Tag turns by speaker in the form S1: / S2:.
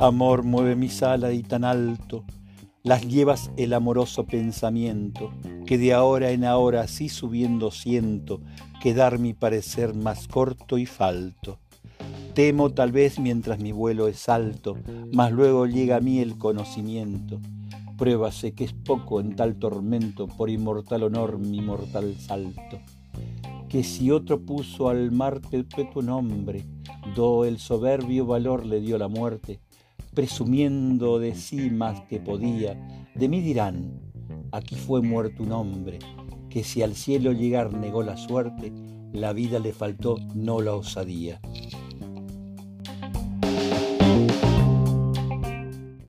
S1: Amor mueve mis alas y tan alto las llevas el amoroso pensamiento, que de ahora en ahora así subiendo siento quedar mi parecer más corto y falto. Temo tal vez mientras mi vuelo es alto, mas luego llega a mí el conocimiento. Pruébase que es poco en tal tormento por inmortal honor mi mortal salto. Que si otro puso al mar perpetuo nombre, do el soberbio valor le dio la muerte, presumiendo de sí más que podía, de mí dirán, aquí fue muerto un hombre, que si al cielo llegar negó la suerte, la vida le faltó, no la osadía.